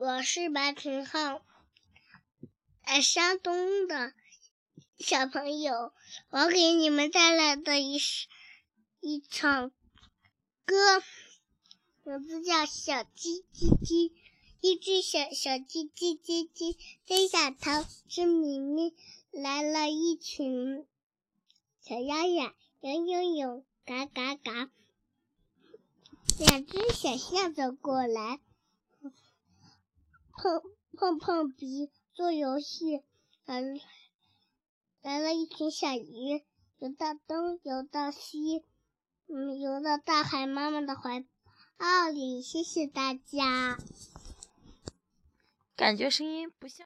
我是白晨浩，在山东的小朋友，我给你们带来的一一场歌，名字叫《小鸡叽叽》。一只小小鸡叽叽叽，低下头吃米米，来了一群小鸭鸭，游游游，嘎嘎嘎。两只小象走过来，碰碰碰鼻做游戏。来来了一群小鱼，游到东，游到西，嗯，游到大海妈妈的怀抱里。谢谢大家。感觉声音不像。